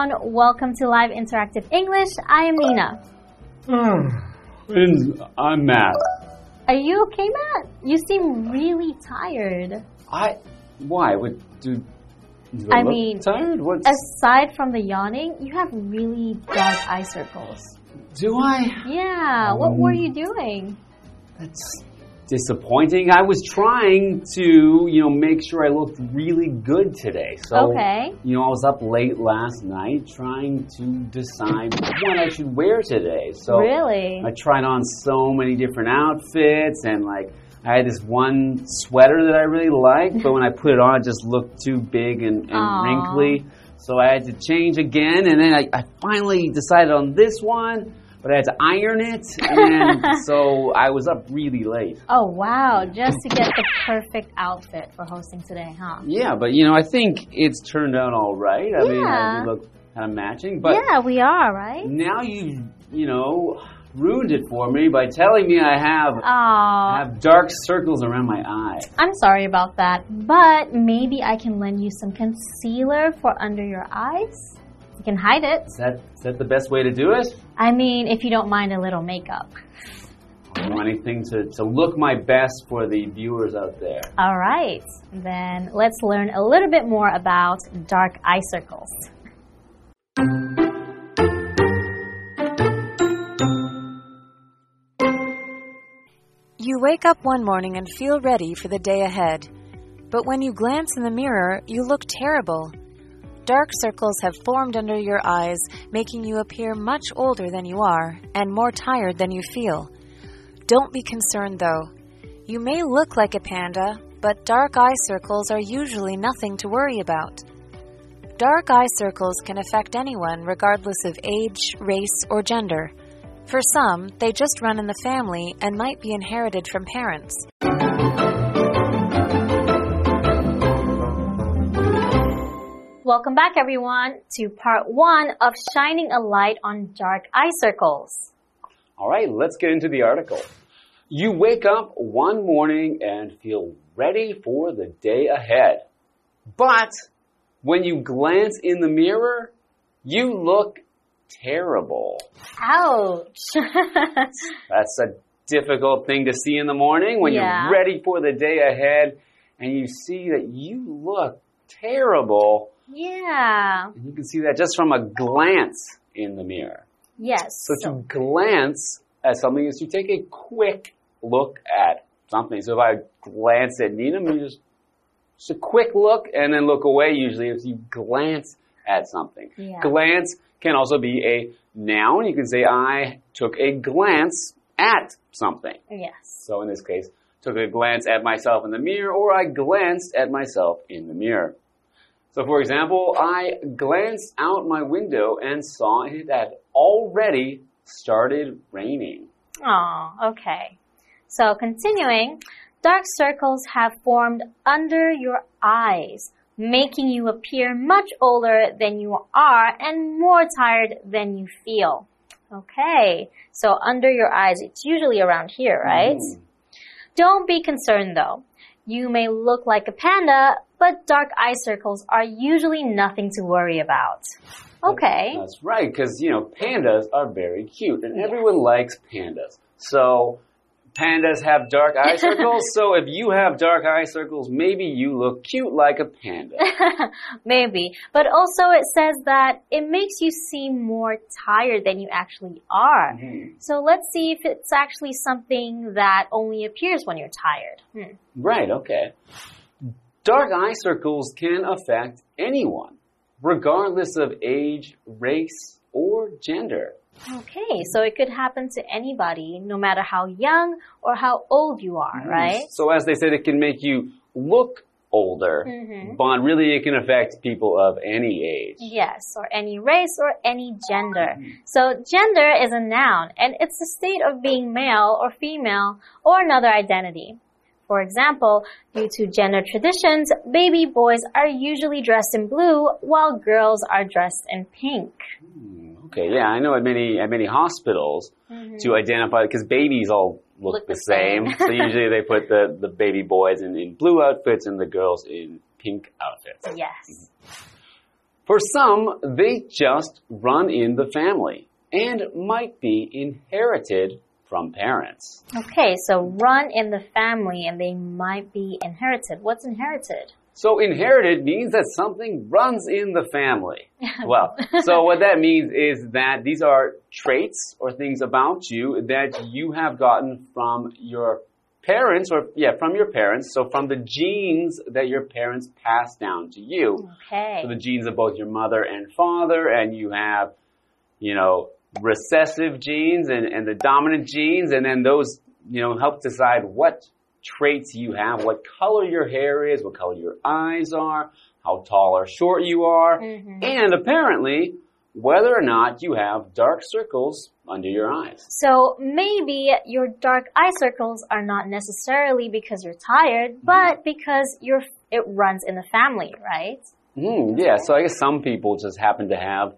everyone, welcome to Live Interactive English. I am Nina. And I'm Matt. Are you okay, Matt? You seem really tired. I why would do? do I, I look mean, tired. What's Aside from the yawning, you have really dark eye circles. do I? Yeah, what were Um, you doing? That's disappointing. I was trying to, you know, make sure I looked really good today. So, Okay. you know, I was up late last night trying to decide what I should wear today. So, really? I tried on so many different outfits and like I had this one sweater that I really liked, but when I put it on, it just looked too big and, and wrinkly. So I had to change again, and then I, I finally decided on this one, but I had to iron it, and so I was up really late. Oh wow, just to get the perfect outfit for hosting today, huh? Yeah, but you know, I think it's turned out all right. I mean, Yeah. we look kind of matching, but yeah, we are, right? now you've, you know, ruined it for me by telling me I have I Aw, have dark circles around my eye. I'm sorry about that, but maybe I can lend you some concealer for under your eyes. You can hide it. Is that is that the best way to do it? I mean, if you don't mind a little makeup. I want anything to, to look my best for the viewers out there. All right, then let's learn a little bit more about dark eye circles. You wake up one morning and feel ready for the day ahead. But when you glance in the mirror, you look terrible. Dark circles have formed under your eyes, making you appear much older than you are and more tired than you feel. Don't be concerned though. You may look like a panda, but dark eye circles are usually nothing to worry about. Dark eye circles can affect anyone regardless of age, race, or gender. For some, they just run in the family and might be inherited from parents. Welcome back, everyone, to part one of Shining a Light on Dark Eye Circles. All right, let's get into the article. You wake up one morning and feel ready for the day ahead. But when you glance in the mirror, you look terrible. Ouch! That's a difficult thing to see in the morning when Yeah. you're ready for the day ahead and you see that you look terrible. Yeah. And you can see that just from a glance in the mirror. Yes. So to glance at something is to take a quick look at something. So if I glance at Nina, maybe just, just a quick look and then look away usually if you glance at something. Yeah. Glance can also be a noun. You can say, I took a glance at something. yes. So in this case, took a glance at myself in the mirror or I glanced at myself in the mirror. So for example, I glanced out my window and saw it had already started raining. Oh, okay. So continuing, dark circles have formed under your eyes, making you appear much older than you are and more tired than you feel. Okay. So under your eyes, it's usually around here, right? Mm. Don't be concerned though. You may look like a panda, but dark eye circles are usually nothing to worry about. Okay. That's right, because you know pandas are very cute, and everyone likes pandas. So pandas have dark eye circles. so if you have dark eye circles, maybe you look cute like a panda. Maybe. But also it says that it makes you seem more tired than you actually are. Mhm. So let's see if it's actually something that only appears when you're tired. Hmm. Right. Okay. Dark eye circles can affect anyone, regardless of age, race, or gender. Okay, so it could happen to anybody, no matter how young or how old you are, right? So as they said, it can make you look older, Mhm. but really it can affect people of any age. Yes, or any race or any gender. So gender is a noun and it's the state of being male or female or another identity. For example, due to gender traditions, baby boys are usually dressed in blue while girls are dressed in pink. Hmm, okay, yeah, I know at many at many hospitals mm-hmm. to identify because babies all look, Look the, the same. same. so usually they put the, the baby boys in, in blue outfits and the girls in pink outfits. Yes. Mm-hmm. For some, they just run in the family and might be inherited from parents. Okay, so run in the family and they might be inherited. What's inherited? So inherited means that something runs in the family. Well, so what that means is that these are traits or things about you that you have gotten from your parents or yeah, from your parents. So from the genes that your parents pass down to you. Okay. So the genes of both your mother and father and you have, you know, recessive genes and, and the dominant genes and then those, you know, help decide what traits you have, what color your hair is, what color your eyes are, how tall or short you are, Mhm. and apparently whether or not you have dark circles under your eyes. So maybe your dark eye circles are not necessarily because you're tired, but because you're it runs in the family, right? Hmm, yeah, so I guess some people just happen to have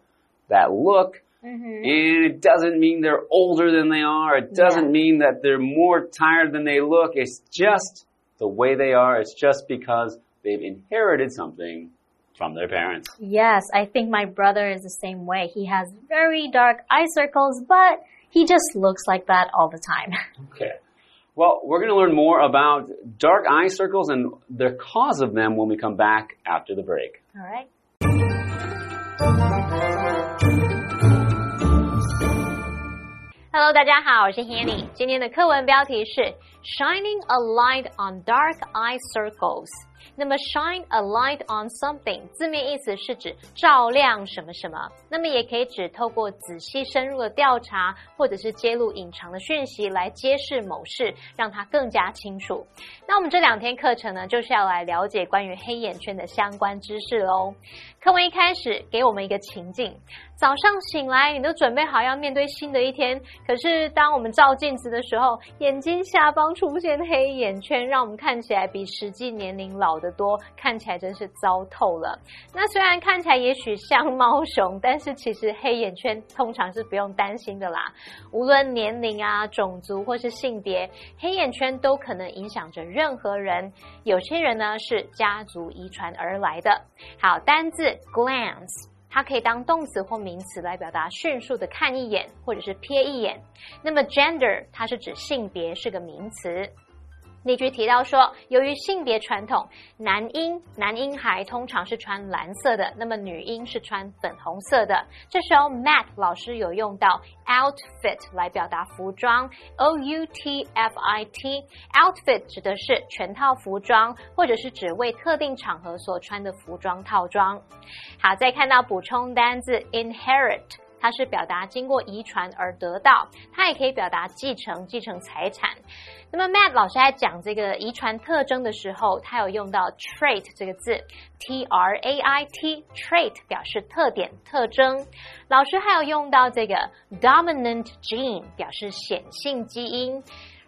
that look Mm-hmm. And it doesn't mean they're older than they are. It doesn't Yeah. mean that they're more tired than they look. It's just the way they are. It's just because they've inherited something from their parents. Yes, I think my brother is the same way. He has very dark eye circles, but he just looks like that all the time. Okay. Well, we're going to learn more about dark eye circles and the cause of them when we come back after the break. All right. Hello，大家好，我是 Hanny。今天的课文标题是 Shining a light on dark eye circles。那么 shine a light on something 字面意思是指照亮什么什么，那么也可以指透过仔细深入的调查，或者是揭露隐藏的讯息来揭示某事，让它更加清楚。那我们这两天课程呢，就是要来了解关于黑眼圈的相关知识喽。课文一开始给我们一个情境：早上醒来，你都准备好要面对新的一天，可是当我们照镜子的时候，眼睛下方出现黑眼圈，让我们看起来比实际年龄老得多，看起来真是糟透了。那虽然看起来也许像猫熊，但是其实黑眼圈通常是不用担心的啦。无论年龄啊、种族或是性别，黑眼圈都可能影响着任何人。有些人呢是家族遗传而来的。好，单字 glance。它可以当动词或名词来表达迅速的看一眼，或者是瞥一眼。那么 gender 它是指性别，是个名词。例句提到说，由于性别传统，男婴男婴孩通常是穿蓝色的，那么女婴是穿粉红色的。这时候 Matt 老师有用到 outfit 来表达服装，O U T F I T。outfit 指的是全套服装，或者是指为特定场合所穿的服装套装。好，再看到补充单字 inherit。它是表达经过遗传而得到，它也可以表达继承、继承财产。那么 Matt 老师在讲这个遗传特征的时候，他有用到 trait 这个字，T R A I T，trait 表示特点、特征。老师还有用到这个 dominant gene，表示显性基因。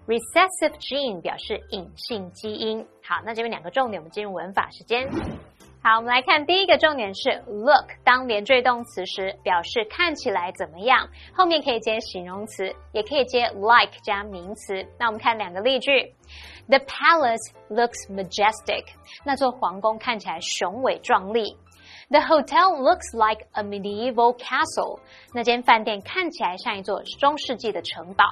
recessive gene 表示隐性基因。好，那这边两个重点，我们进入文法时间。好，我们来看第一个重点是 look 当连缀动词时，表示看起来怎么样，后面可以接形容词，也可以接 like 加名词。那我们看两个例句：The palace looks majestic，那座皇宫看起来雄伟壮丽。The hotel looks like a medieval castle。那间饭店看起来像一座中世纪的城堡。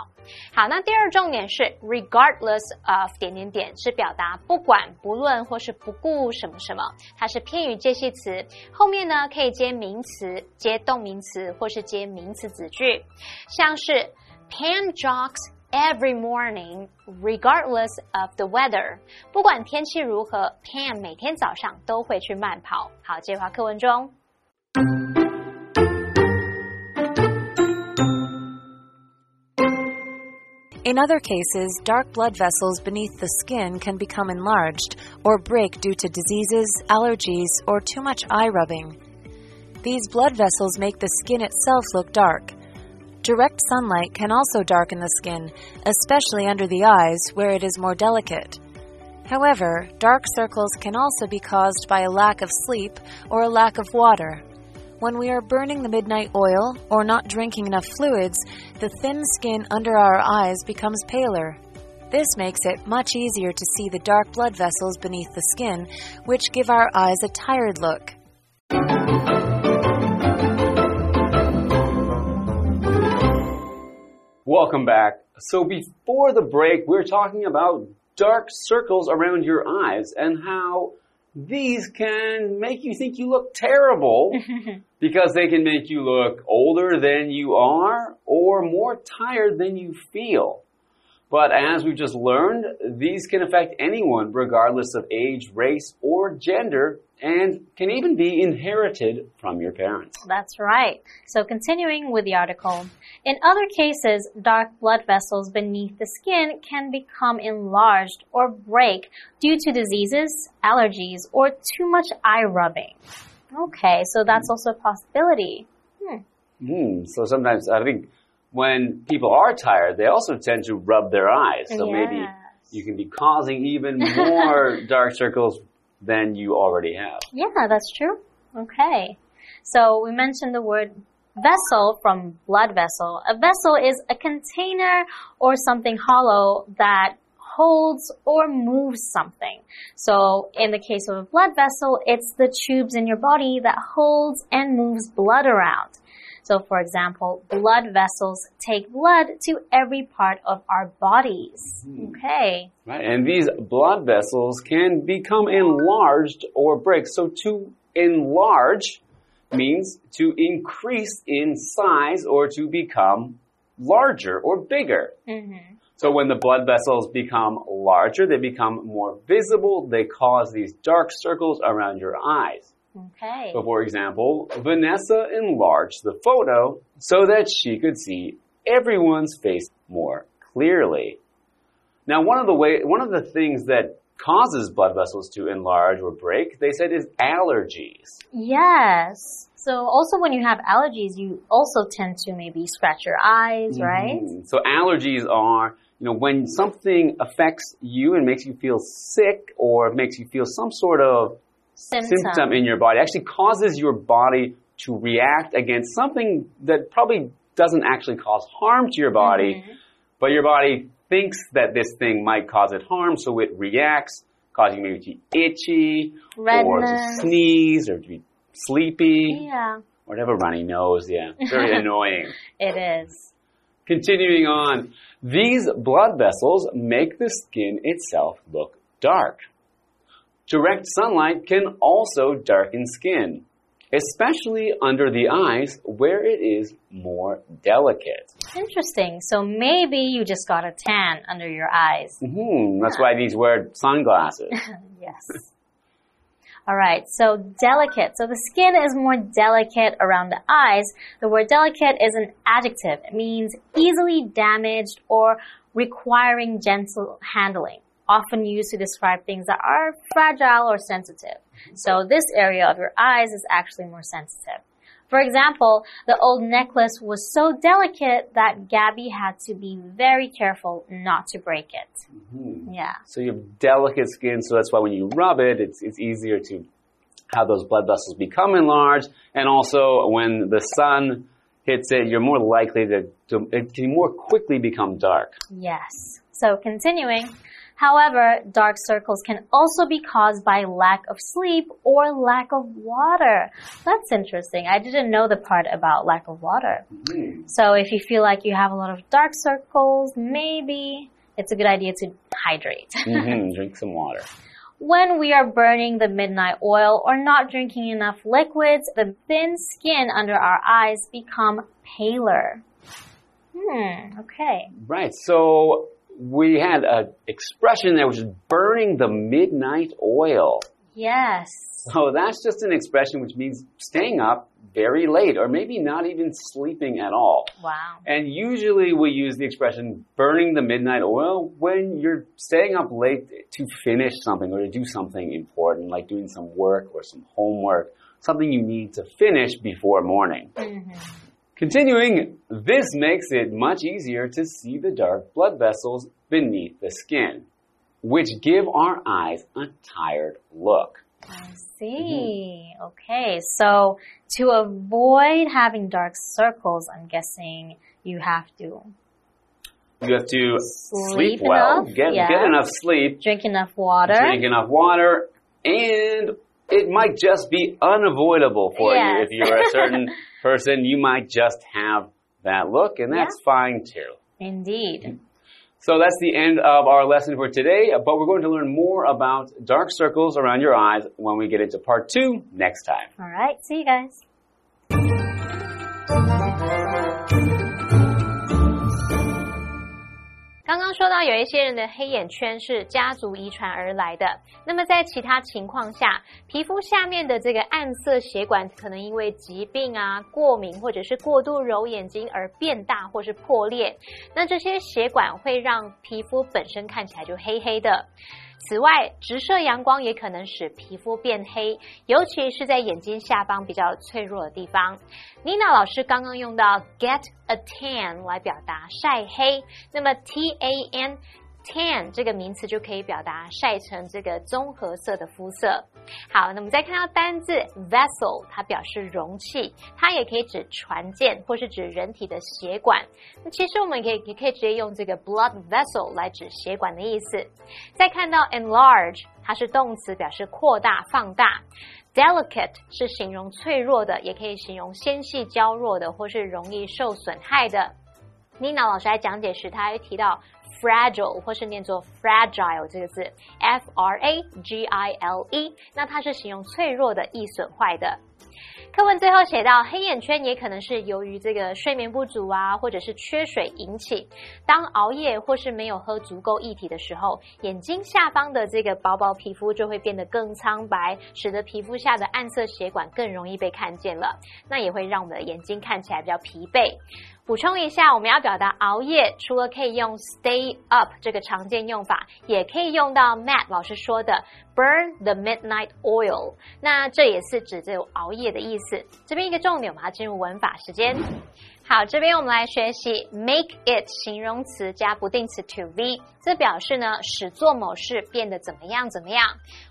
好，那第二重点是 regardless of 点点点，是表达不管、不论或是不顾什么什么，它是偏语介系词，后面呢可以接名词、接动名词或是接名词子句，像是 panjocks every morning regardless of the weather。不管天气如何，Pan 每天早上都会去慢跑。好，这句话课文中。 In other cases, dark blood vessels beneath the skin can become enlarged or break due to diseases, allergies, or too much eye rubbing. These blood vessels make the skin itself look dark. Direct sunlight can also darken the skin, especially under the eyes where it is more delicate. However, dark circles can also be caused by a lack of sleep or a lack of water. When we are burning the midnight oil or not drinking enough fluids, the thin skin under our eyes becomes paler. This makes it much easier to see the dark blood vessels beneath the skin, which give our eyes a tired look. Welcome back. So before the break, we are talking about dark circles around your eyes and how these can make you think you look terrible because they can make you look older than you are or more tired than you feel. But as we've just learned, these can affect anyone regardless of age, race, or gender and can even be inherited from your parents. That's right. So continuing with the article. In other cases, dark blood vessels beneath the skin can become enlarged or break due to diseases, allergies, or too much eye rubbing. Okay, so that's also a possibility. Hmm. Hmm. So sometimes I think when people are tired, they also tend to rub their eyes. So maybe you can be causing even more dark circles than you already have. Yeah, that's true. Okay. So we mentioned the word vessel from blood vessel. A vessel is a container or something hollow that holds or moves something. So in the case of a blood vessel, it's the tubes in your body that holds and moves blood around. So for example, blood vessels take blood to every part of our bodies. Okay. Right? And these blood vessels can become enlarged or break. So to enlarge means to increase in size or to become larger or bigger. hmm So when the blood vessels become larger, they become more visible. They cause these dark circles around your eyes. Okay. So for example, Vanessa enlarged the photo so that she could see everyone's face more clearly. Now, one of the way, one of the things that causes blood vessels to enlarge or break, they said is allergies. Yes. So also when you have allergies, you also tend to maybe scratch your eyes, right? Mhm. So allergies are, you know, when something affects you and makes you feel sick or makes you feel some sort of Symptom. symptom in your body actually causes your body to react against something that probably doesn't actually cause harm to your body, Mhm. but your body thinks that this thing might cause it harm, so it reacts, causing you maybe to be itchy, or to sneeze, or to be sleepy, Yeah, or to have a runny nose. Yeah, very annoying. it is. Continuing on, these blood vessels make the skin itself look dark. Direct sunlight can also darken skin, especially under the eyes where it is more delicate. Interesting. So maybe you just got a tan under your eyes. hmm that's why these wear sunglasses. yes. All right. So delicate. So the skin is more delicate around the eyes. The word delicate is an adjective. It means easily damaged or requiring gentle handling. Often used to describe things that are fragile or sensitive. So this area of your eyes is actually more sensitive. For example, the old necklace was so delicate that Gabby had to be very careful not to break it. Hmm. Yeah. So you have delicate skin, so that's why when you rub it, it's, it's easier to have those blood vessels become enlarged. And also, when the sun hits it, you're more likely to, to it can more quickly become dark. Yes. So continuing. However, dark circles can also be caused by lack of sleep or lack of water. That's interesting. I didn't know the part about lack of water. So if you feel like you have a lot of dark circles, maybe it's a good idea to hydrate. Mm -hmm. Drink some water. When we are burning the midnight oil or not drinking enough liquids, the thin skin under our eyes become paler. Hmm, okay. Right. So we had an expression that was burning the midnight oil. Yes. So that's just an expression which means staying up very late or maybe not even sleeping at all. Wow. And usually we use the expression burning the midnight oil when you're staying up late to finish something or to do something important, like doing some work or some homework, something you need to finish before morning. Mhm. Continuing, this makes it much easier to see the dark blood vessels beneath the skin, which give our eyes a tired look. I see. Okay. So to avoid having dark circles, I'm guessing you have to You have to Sleep well, enough, get yeah. get enough sleep, Drink enough water. drink enough water, and it might just be unavoidable for you. If you're a certain person, you might just have that look, and that's fine too. Indeed. So that's the end of our lesson for today, but we're going to learn more about dark circles around your eyes when we get into part two next time. All right. See you guys. 刚刚说到有一些人的黑眼圈是家族遗传而来的，那么在其他情况下，皮肤下面的这个暗色血管可能因为疾病啊、过敏或者是过度揉眼睛而变大或是破裂，那这些血管会让皮肤本身看起来就黑黑的。此外，直射阳光也可能使皮肤变黑，尤其是在眼睛下方比较脆弱的地方。妮娜老师刚刚用到 get a tan 来表达晒黑，那么 T A N tan 这个名词就可以表达晒成这个棕褐色的肤色。好，那么再看到单字 vessel，它表示容器，它也可以指船舰或是指人体的血管。那其实我们可以也可以直接用这个 blood vessel 来指血管的意思。再看到 enlarge，它是动词，表示扩大、放大。Delicate 是形容脆弱的，也可以形容纤细、娇弱的，或是容易受损害的。Nina 老师在讲解时，他还提到 fragile 或是念作 fragile 这个字，F R A G I L E，那它是形容脆弱的、易损坏的。课文最后写到，黑眼圈也可能是由于这个睡眠不足啊，或者是缺水引起。当熬夜或是没有喝足够液体的时候，眼睛下方的这个薄薄皮肤就会变得更苍白，使得皮肤下的暗色血管更容易被看见了。那也会让我们的眼睛看起来比较疲惫。补充一下，我们要表达熬夜，除了可以用 stay up 这个常见用法，也可以用到 Matt 老师说的 burn the midnight oil。那这也是指这种熬夜的意思。这边一个重点，我们要进入文法时间。好，这边我们来学习 make it 形容词加不定词 to v，这表示呢使做某事变得怎么样怎么样。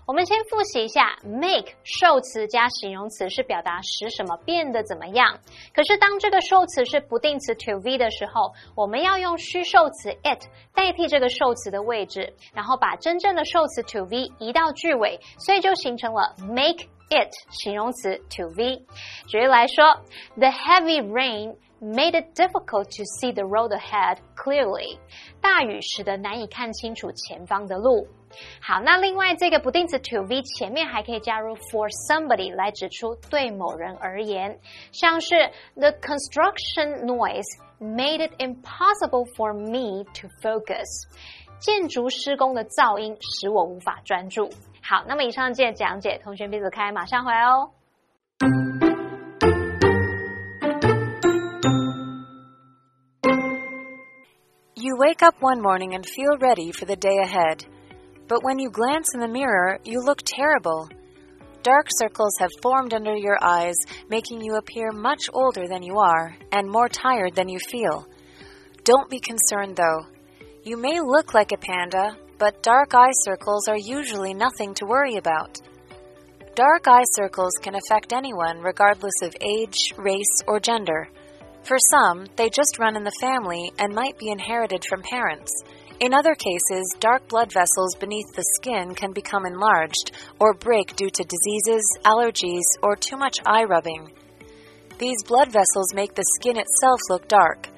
我们先复习一下，make 受词加形容词是表达使什么变得怎么样。可是当这个受词是不定词 to v 的时候，我们要用虚受词 it 代替这个受词的位置，然后把真正的受词 to v 移到句尾，所以就形成了 make it 形容词 to v。举例来说，The heavy rain made it difficult to see the road ahead clearly。大雨使得难以看清楚前方的路。好，那另外这个不定词 to v 前面还可以加入 for somebody 来指出对某人而言，像是 The construction noise made it impossible for me to focus。建筑施工的噪音使我无法专注。好，那么以上这些讲解，同学闭嘴开，马上回来哦。You wake up one morning and feel ready for the day ahead. But when you glance in the mirror, you look terrible. Dark circles have formed under your eyes, making you appear much older than you are and more tired than you feel. Don't be concerned though. You may look like a panda, but dark eye circles are usually nothing to worry about. Dark eye circles can affect anyone regardless of age, race, or gender. For some, they just run in the family and might be inherited from parents. In other cases, dark blood vessels beneath the skin can become enlarged or break due to diseases, allergies, or too much eye rubbing. These blood vessels make the skin itself look dark.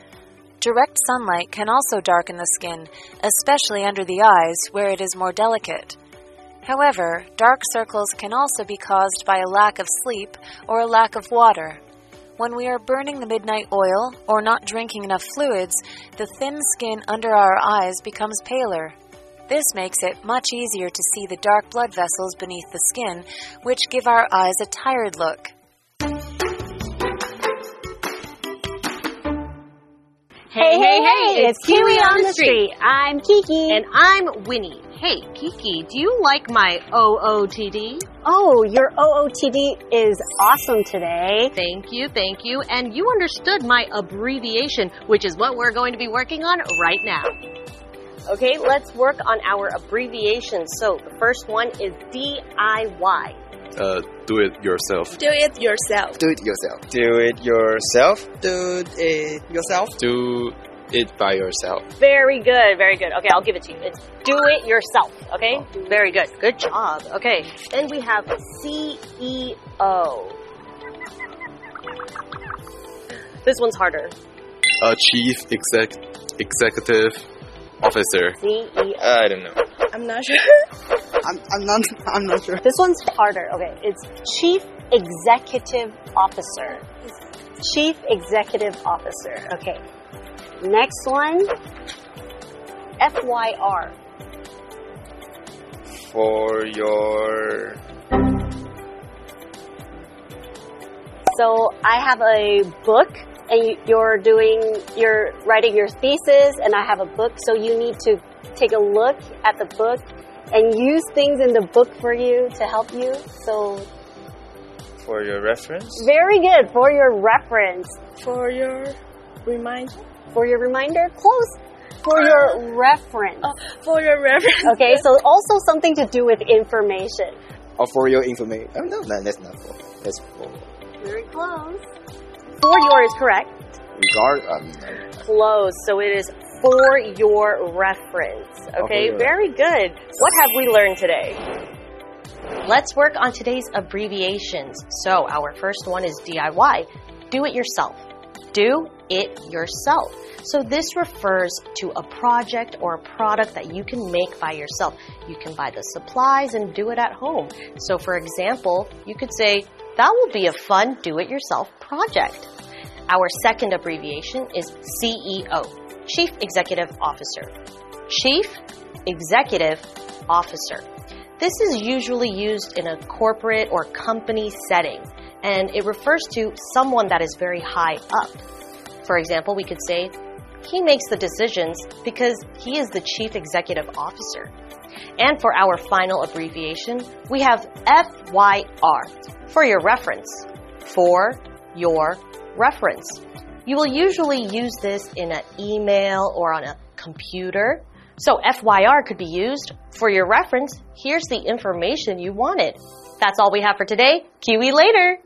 Direct sunlight can also darken the skin, especially under the eyes where it is more delicate. However, dark circles can also be caused by a lack of sleep or a lack of water. When we are burning the midnight oil or not drinking enough fluids, the thin skin under our eyes becomes paler. This makes it much easier to see the dark blood vessels beneath the skin, which give our eyes a tired look. Hey, hey, hey, it's Kiwi on the street. I'm Kiki. And I'm Winnie. Hey, Kiki, do you like my OOTD? oh, your OOTD is awesome today. Thank you, thank you. And you understood my abbreviation, which is what we're going to be working on right now. Okay, let's work on our abbreviations. So the first one is DIY. Uh, do it yourself. Do it yourself. Do it yourself. Do it yourself. Do it yourself. Do it by yourself. Very good, very good. Okay, I'll give it to you. It's do it yourself. Okay, very good. Good job. Okay, then we have CEO. This one's harder. A chief exec executive officer. CEO. I don't know. I'm not sure. I'm, I'm not. I'm not sure. This one's harder. Okay, it's Chief Executive Officer. Chief Executive Officer. Okay. Next one. FYR. For your So I have a book and you- you're doing, you're writing your thesis and I have a book. So you need to take a look at the book and use things in the book for you to help you. So for your reference. very good for your reference. For your reminder. For your reminder, close. For your reference. Oh, for your reference. Okay, so also something to do with information. Or for your information. Oh, no, no, that's not for. That's for Very close. For your is correct. regard. Um, no. Close. So it is for your reference. Okay, your very good. What have we learned today? Let's work on today's abbreviations. So our first one is DIY. Do it yourself. Do it yourself. So this refers to a project or a product that you can make by yourself. You can buy the supplies and do it at home. So for example, you could say, that will be a fun do-it-yourself project. Our second abbreviation is CEO, Chief Executive Officer. Chief Executive Officer. This is usually used in a corporate or company setting, and it refers to someone that is very high up. For example, we could say, he makes the decisions because he is the Chief Executive Officer. And for our final abbreviation, we have FYR for your reference. For your reference. You will usually use this in an email or on a computer. So FYR could be used for your reference. Here's the information you wanted. That's all we have for today. Kiwi later.